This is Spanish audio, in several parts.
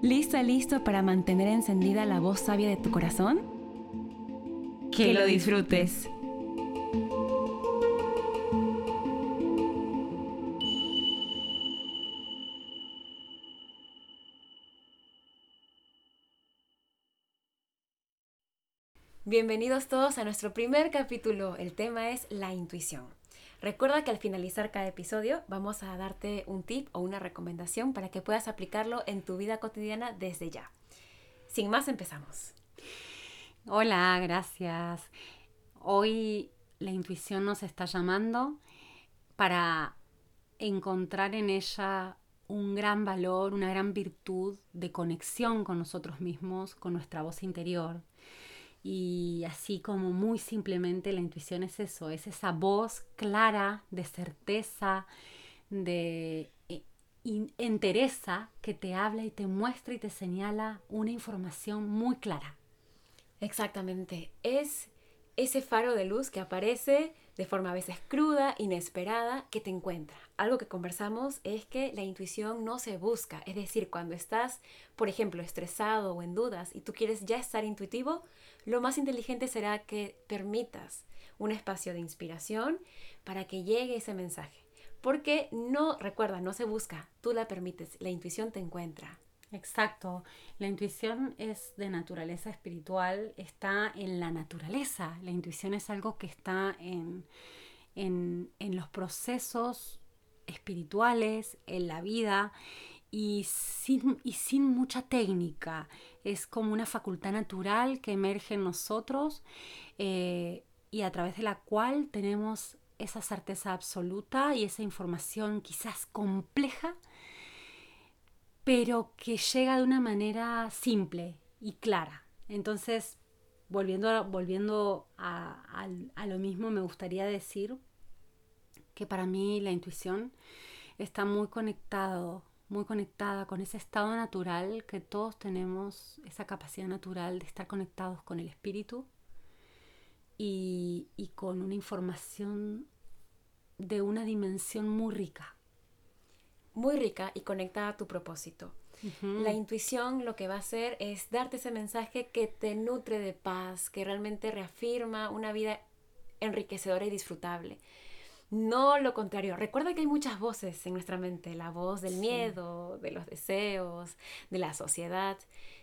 ¿Lista, listo para mantener encendida la voz sabia de tu corazón? Que, lo disfrutes. Bienvenidos todos a nuestro primer capítulo. El tema es la intuición. Recuerda que al finalizar cada episodio vamos a darte un tip o una recomendación para que puedas aplicarlo en tu vida cotidiana desde ya. Sin más, empezamos. Hola, gracias. Hoy la intuición nos está llamando para encontrar en ella un gran valor, una gran virtud de conexión con nosotros mismos, con nuestra voz interior y así como muy simplemente la intuición es eso, es esa voz clara de certeza, de eh, entereza que te habla y te muestra y te señala una información muy clara. Exactamente, es ese faro de luz que aparece de forma a veces cruda, inesperada, que te encuentra. Algo que conversamos es que la intuición no se busca, es decir, cuando estás, por ejemplo, estresado o en dudas y tú quieres ya estar intuitivo, lo más inteligente será que permitas un espacio de inspiración para que llegue ese mensaje. Porque no, recuerda, no se busca, tú la permites, la intuición te encuentra. Exacto. La intuición es de naturaleza espiritual, está en la naturaleza. La intuición es algo que está en, en, los procesos espirituales, en la vida y sin, y sin mucha técnica. Es como una facultad natural que emerge en nosotros eh, y a través de la cual tenemos esa certeza absoluta y esa información quizás compleja pero que llega de una manera simple y clara. Entonces, volviendo, a, volviendo a, lo mismo, me gustaría decir que para mí la intuición está muy conectado, muy conectada con ese estado natural que todos tenemos, esa capacidad natural de estar conectados con el espíritu y, y con una información de una dimensión muy rica muy rica y conectada a tu propósito. La intuición lo que va a hacer es darte ese mensaje que te nutre de paz, que realmente reafirma una vida enriquecedora y disfrutable. No lo contrario. Recuerda que hay muchas voces en nuestra mente. La voz del miedo, de los deseos, de la sociedad.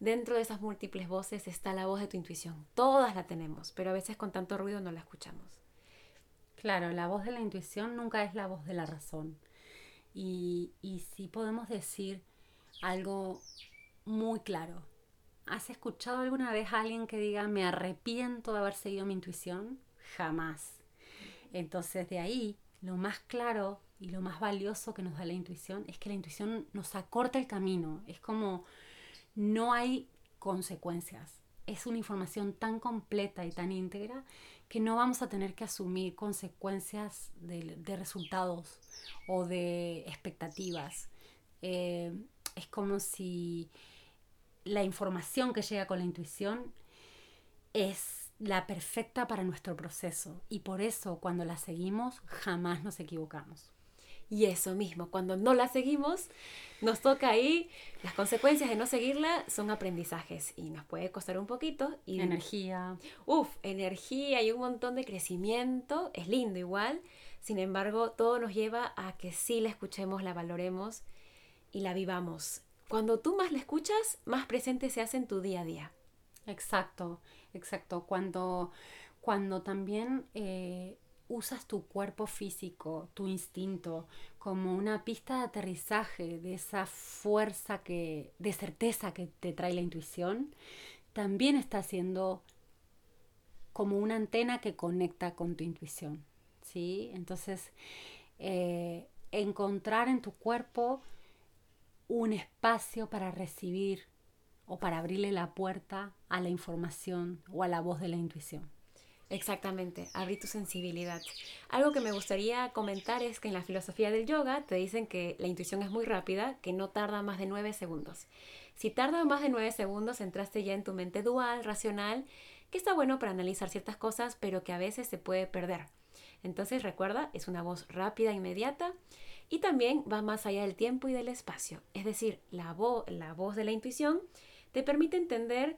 Dentro de esas múltiples voces está la voz de tu intuición. Todas la tenemos, pero a veces con tanto ruido no la escuchamos. Claro, la voz de la intuición nunca es la voz de la razón. Y, y sí podemos decir algo muy claro. ¿Has escuchado alguna vez a alguien que diga me arrepiento de haber seguido mi intuición? Jamás. Entonces de ahí lo más claro y lo más valioso que nos da la intuición es que la intuición nos acorta el camino. Es como no hay consecuencias. Es una información tan completa y tan íntegra que no vamos a tener que asumir consecuencias de, resultados o de expectativas. Eh, es como si la información que llega con la intuición es la perfecta para nuestro proceso y por eso cuando la seguimos jamás nos equivocamos. Y eso mismo, cuando no la seguimos, nos toca ahí, las consecuencias de no seguirla son aprendizajes y nos puede costar un poquito. Y, energía. Uf, energía y un montón de crecimiento, es lindo igual, sin embargo, todo nos lleva a que sí la escuchemos, la valoremos y la vivamos. Cuando tú más la escuchas, más presente se hace en tu día a día. Exacto, exacto. Cuando, cuando también eh, usas tu cuerpo físico, tu instinto, como una pista de aterrizaje de esa fuerza que, de certeza que te trae la intuición, también está siendo como una antena que conecta con tu intuición. ¿sí? Entonces, eh, encontrar en tu cuerpo un espacio para recibir o para abrirle la puerta a la información o a la voz de la intuición. Exactamente, abrir tu sensibilidad. Algo que me gustaría comentar es que en la filosofía del yoga te dicen que la intuición es muy rápida, que no tarda más de nueve segundos. Si tarda más de nueve segundos, entraste ya en tu mente dual, racional, que está bueno para analizar ciertas cosas, pero que a veces se puede perder. Entonces recuerda, es una voz rápida, inmediata, y también va más allá del tiempo y del espacio. Es decir, la, la voz de la intuición te permite entender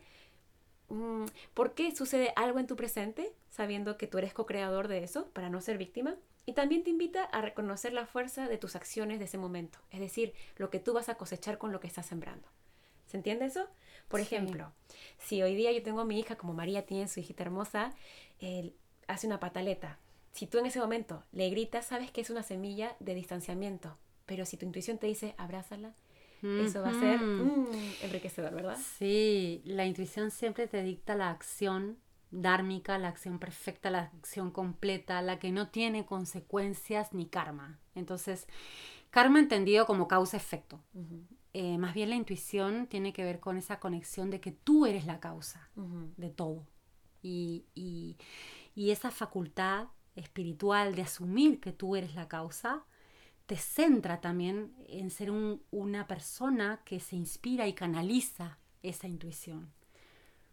por qué sucede algo en tu presente, sabiendo que tú eres co-creador de eso, para no ser víctima. Y también te invita a reconocer la fuerza de tus acciones de ese momento, es decir, lo que tú vas a cosechar con lo que estás sembrando. ¿Se entiende eso? Por ejemplo, si hoy día yo tengo a mi hija, como María tiene su hijita hermosa, hace una pataleta. Si tú en ese momento le gritas, sabes que es una semilla de distanciamiento. Pero si tu intuición te dice, abrázala, eso va a ser mm, enriquecedor, ¿verdad? Sí, la intuición siempre te dicta la acción dármica, la acción perfecta, la acción completa, la que no tiene consecuencias ni karma. Entonces, karma entendido como causa-efecto. Eh, más bien la intuición tiene que ver con esa conexión de que tú eres la causa de todo. Y, y, y, esa facultad espiritual de asumir que tú eres la causa te centra también en ser una persona que se inspira y canaliza esa intuición.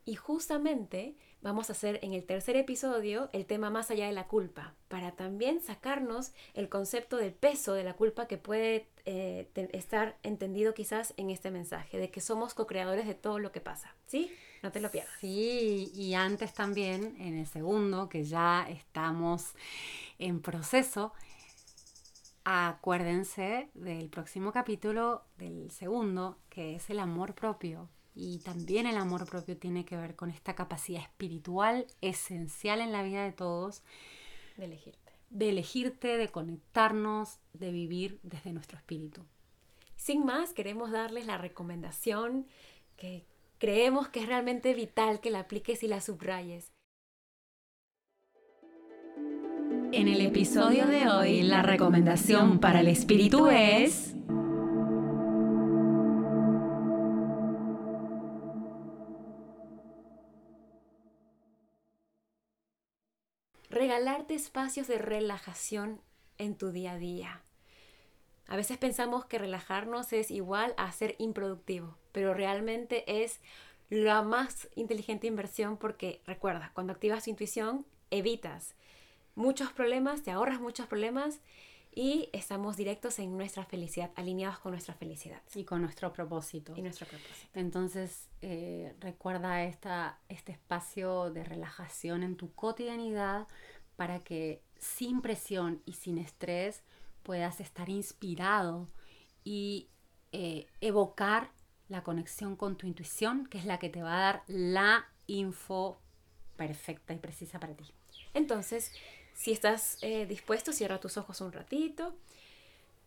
Y justamente vamos a hacer en el tercer episodio el tema más allá de la culpa, para también sacarnos el concepto del peso de la culpa que puede eh, estar entendido quizás en este mensaje, de que somos co-creadores de todo lo que pasa. ¿Sí? No te lo pierdas. Sí, y antes también, en el segundo, que ya estamos en proceso, acuérdense del próximo capítulo del segundo, que es el amor propio. Y también el amor propio tiene que ver con esta capacidad espiritual esencial en la vida de todos. De elegirte. De elegirte, de conectarnos, de vivir desde nuestro espíritu. Sin más, queremos darles la recomendación que creemos que es realmente vital que la apliques y la subrayes. En el episodio de hoy, la recomendación para el espíritu es... regalarte espacios de relajación en tu día a día. A veces pensamos que relajarnos es igual a ser improductivo, pero realmente es la más inteligente inversión porque recuerda, cuando activas tu intuición, evitas muchos problemas, te ahorras muchos problemas y estamos directos en nuestra felicidad, alineados con nuestra felicidad. Y con nuestro propósito. Y nuestro propósito. Entonces, eh, recuerda esta, este espacio de relajación en tu cotidianidad para que sin presión y sin estrés puedas estar inspirado y eh, evocar la conexión con tu intuición, que es la que te va a dar la info perfecta y precisa para ti. Entonces, si estás eh, dispuesto, cierra tus ojos un ratito,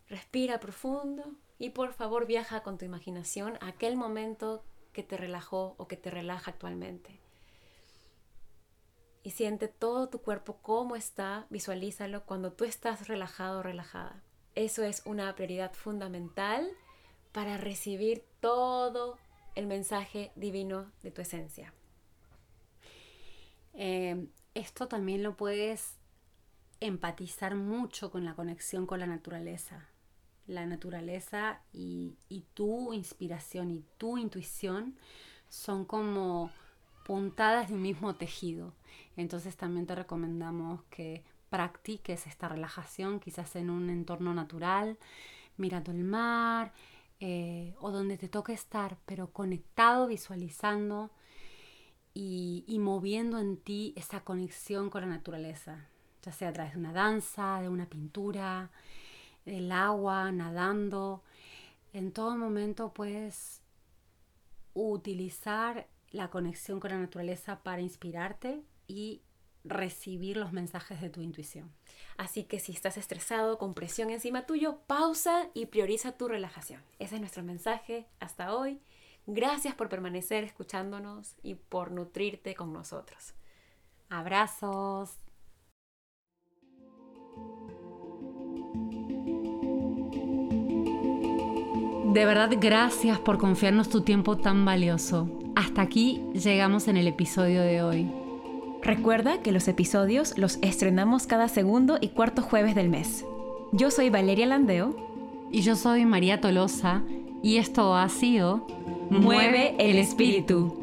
respira profundo y por favor viaja con tu imaginación a aquel momento que te relajó o que te relaja actualmente. Y siente todo tu cuerpo cómo está, visualízalo cuando tú estás relajado o relajada. Eso es una prioridad fundamental para recibir todo el mensaje divino de tu esencia. Eh, esto también lo puedes empatizar mucho con la conexión con la naturaleza. La naturaleza y, tu inspiración y tu intuición son como puntadas de un mismo tejido. Entonces también te recomendamos que practiques esta relajación quizás en un entorno natural, mirando el mar eh, o donde te toque estar, pero conectado, visualizando y, y moviendo en ti esa conexión con la naturaleza ya sea a través de una danza, de una pintura, del agua, nadando. En todo momento puedes utilizar la conexión con la naturaleza para inspirarte y recibir los mensajes de tu intuición. Así que si estás estresado, con presión encima tuyo, pausa y prioriza tu relajación. Ese es nuestro mensaje hasta hoy. Gracias por permanecer escuchándonos y por nutrirte con nosotros. Abrazos. De verdad, gracias por confiarnos tu tiempo tan valioso. Hasta aquí llegamos en el episodio de hoy. Recuerda que los episodios los estrenamos cada segundo y cuarto jueves del mes. Yo soy Valeria Landeo. Y yo soy María Tolosa. Y esto ha sido Mueve el espíritu.